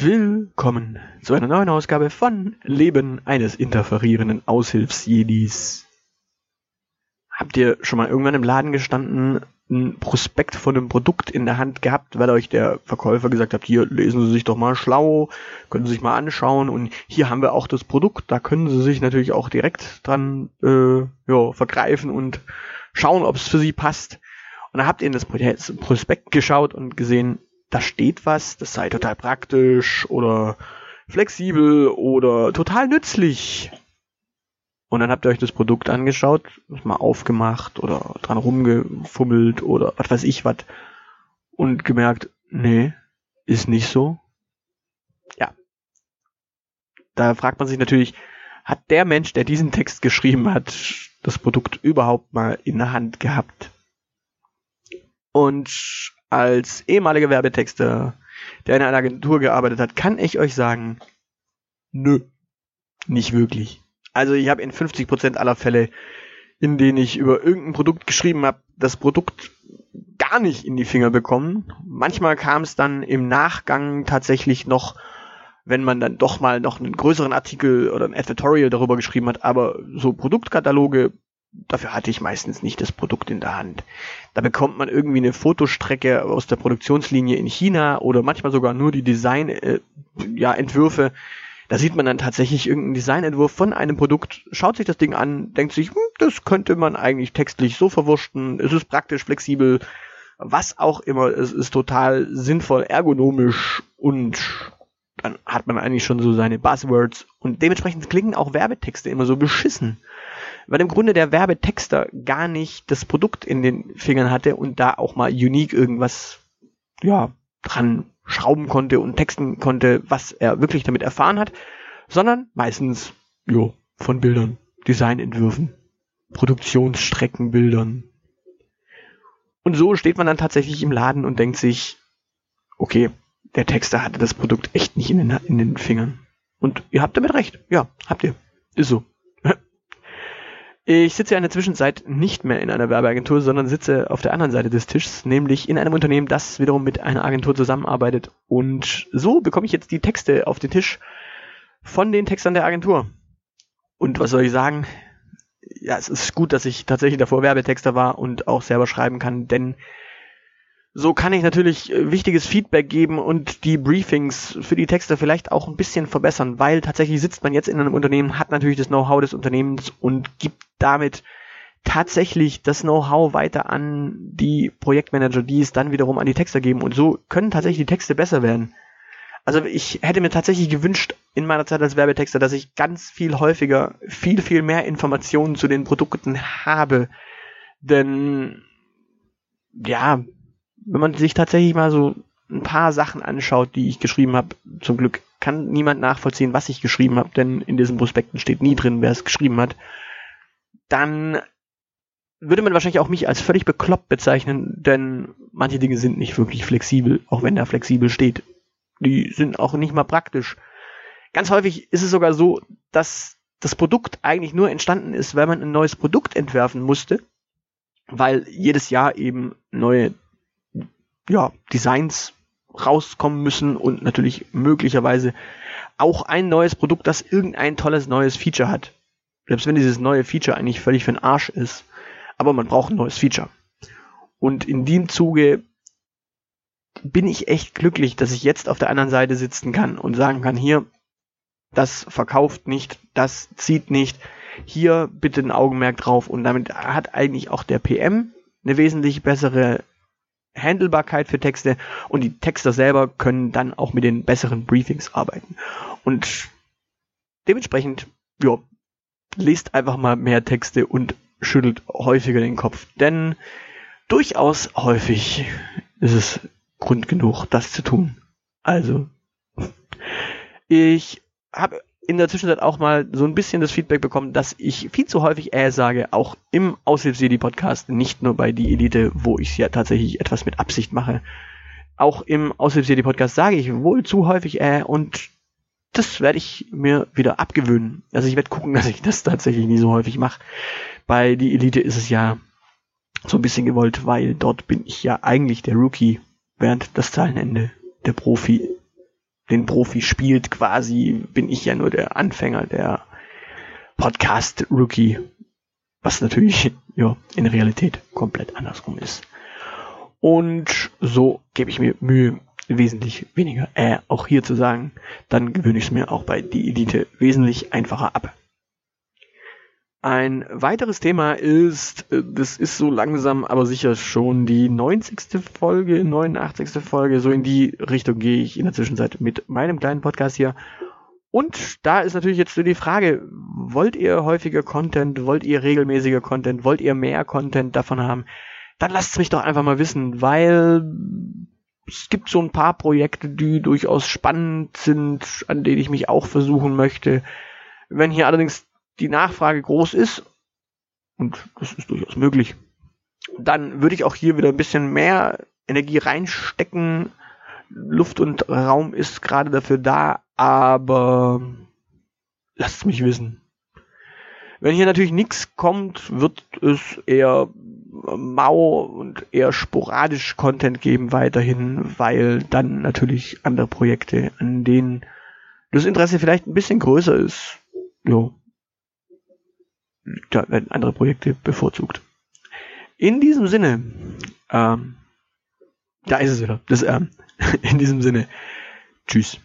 Willkommen zu einer neuen Ausgabe von Leben eines interferierenden Aushilfsjedis. Habt ihr schon mal irgendwann im Laden gestanden, ein Prospekt von einem Produkt in der Hand gehabt, weil euch der Verkäufer gesagt hat, hier lesen Sie sich doch mal schlau, können Sie sich mal anschauen und hier haben wir auch das Produkt, da können Sie sich natürlich auch direkt dran äh, ja, vergreifen und schauen, ob es für Sie passt. Und da habt ihr in das Prospekt geschaut und gesehen, da steht was, das sei total praktisch oder flexibel oder total nützlich. Und dann habt ihr euch das Produkt angeschaut, mal aufgemacht oder dran rumgefummelt oder was weiß ich was und gemerkt, nee, ist nicht so. Ja. Da fragt man sich natürlich, hat der Mensch, der diesen Text geschrieben hat, das Produkt überhaupt mal in der Hand gehabt? Und als ehemaliger Werbetexter, der in einer Agentur gearbeitet hat, kann ich euch sagen, nö, nicht wirklich. Also ich habe in 50% aller Fälle, in denen ich über irgendein Produkt geschrieben habe, das Produkt gar nicht in die Finger bekommen. Manchmal kam es dann im Nachgang tatsächlich noch, wenn man dann doch mal noch einen größeren Artikel oder ein Editorial darüber geschrieben hat, aber so Produktkataloge dafür hatte ich meistens nicht das Produkt in der Hand. Da bekommt man irgendwie eine Fotostrecke aus der Produktionslinie in China oder manchmal sogar nur die Design, äh, ja. Da sieht man dann tatsächlich irgendeinen Designentwurf von einem Produkt, schaut sich das Ding an, denkt sich, hm, das könnte man eigentlich textlich so verwurschten, es ist praktisch, flexibel, was auch immer, es ist total sinnvoll, ergonomisch und dann hat man eigentlich schon so seine Buzzwords und dementsprechend klingen auch Werbetexte immer so beschissen weil im Grunde der Werbetexter gar nicht das Produkt in den Fingern hatte und da auch mal unique irgendwas, ja, dran schrauben konnte und texten konnte, was er wirklich damit erfahren hat, sondern meistens, jo, von Bildern, Designentwürfen, Produktionsstreckenbildern. Und so steht man dann tatsächlich im Laden und denkt sich, okay, der Texter hatte das Produkt echt nicht in den, in den Fingern. Und ihr habt damit recht. Ja, habt ihr. Ist so. Ich sitze ja in der Zwischenzeit nicht mehr in einer Werbeagentur, sondern sitze auf der anderen Seite des Tisches, nämlich in einem Unternehmen, das wiederum mit einer Agentur zusammenarbeitet. Und so bekomme ich jetzt die Texte auf den Tisch von den Textern der Agentur. Und was soll ich sagen? Ja, es ist gut, dass ich tatsächlich davor Werbetexter war und auch selber schreiben kann, denn so kann ich natürlich äh, wichtiges Feedback geben und die Briefings für die Texte vielleicht auch ein bisschen verbessern, weil tatsächlich sitzt man jetzt in einem Unternehmen, hat natürlich das Know-how des Unternehmens und gibt damit tatsächlich das Know-how weiter an die Projektmanager, die es dann wiederum an die Texter geben und so können tatsächlich die Texte besser werden. Also ich hätte mir tatsächlich gewünscht in meiner Zeit als Werbetexter, dass ich ganz viel häufiger viel, viel mehr Informationen zu den Produkten habe. Denn ja, wenn man sich tatsächlich mal so ein paar Sachen anschaut, die ich geschrieben habe, zum Glück kann niemand nachvollziehen, was ich geschrieben habe, denn in diesen Prospekten steht nie drin, wer es geschrieben hat, dann würde man wahrscheinlich auch mich als völlig bekloppt bezeichnen, denn manche Dinge sind nicht wirklich flexibel, auch wenn da flexibel steht. Die sind auch nicht mal praktisch. Ganz häufig ist es sogar so, dass das Produkt eigentlich nur entstanden ist, weil man ein neues Produkt entwerfen musste, weil jedes Jahr eben neue ja, Designs rauskommen müssen und natürlich möglicherweise auch ein neues Produkt, das irgendein tolles neues Feature hat. Selbst wenn dieses neue Feature eigentlich völlig für den Arsch ist. Aber man braucht ein neues Feature. Und in dem Zuge bin ich echt glücklich, dass ich jetzt auf der anderen Seite sitzen kann und sagen kann, hier, das verkauft nicht, das zieht nicht, hier bitte ein Augenmerk drauf und damit hat eigentlich auch der PM eine wesentlich bessere Handelbarkeit für Texte und die Texter selber können dann auch mit den besseren Briefings arbeiten. Und dementsprechend, ja, lest einfach mal mehr Texte und schüttelt häufiger den Kopf, denn durchaus häufig ist es Grund genug, das zu tun. Also, ich habe in der Zwischenzeit auch mal so ein bisschen das Feedback bekommen, dass ich viel zu häufig äh sage, auch im Aushilfsjedi-Podcast, nicht nur bei die Elite, wo ich ja tatsächlich etwas mit Absicht mache. Auch im Aushilfsjedi-Podcast sage ich wohl zu häufig äh und das werde ich mir wieder abgewöhnen. Also ich werde gucken, dass ich das tatsächlich nie so häufig mache. Bei die Elite ist es ja so ein bisschen gewollt, weil dort bin ich ja eigentlich der Rookie, während das Zahlenende der Profi den Profi spielt quasi, bin ich ja nur der Anfänger, der Podcast-Rookie, was natürlich ja, in Realität komplett andersrum ist. Und so gebe ich mir Mühe, wesentlich weniger äh auch hier zu sagen, dann gewöhne ich es mir auch bei die Elite wesentlich einfacher ab. Ein weiteres Thema ist, äh, das ist so langsam, aber sicher schon die 90. Folge, 89. Folge, so in die Richtung gehe ich in der Zwischenzeit mit meinem kleinen Podcast hier. Und da ist natürlich jetzt so die Frage, wollt ihr häufiger Content, wollt ihr regelmäßiger Content, wollt ihr mehr Content davon haben? Dann lasst es mich doch einfach mal wissen, weil es gibt so ein paar Projekte, die durchaus spannend sind, an denen ich mich auch versuchen möchte. Wenn hier allerdings die Nachfrage groß ist, und das ist durchaus möglich, dann würde ich auch hier wieder ein bisschen mehr Energie reinstecken. Luft und Raum ist gerade dafür da, aber lasst mich wissen. Wenn hier natürlich nichts kommt, wird es eher mau und eher sporadisch Content geben weiterhin, weil dann natürlich andere Projekte, an denen das Interesse vielleicht ein bisschen größer ist, ja, da werden andere Projekte bevorzugt. In diesem Sinne, ähm, da ist es wieder, das ähm, in diesem Sinne, tschüss.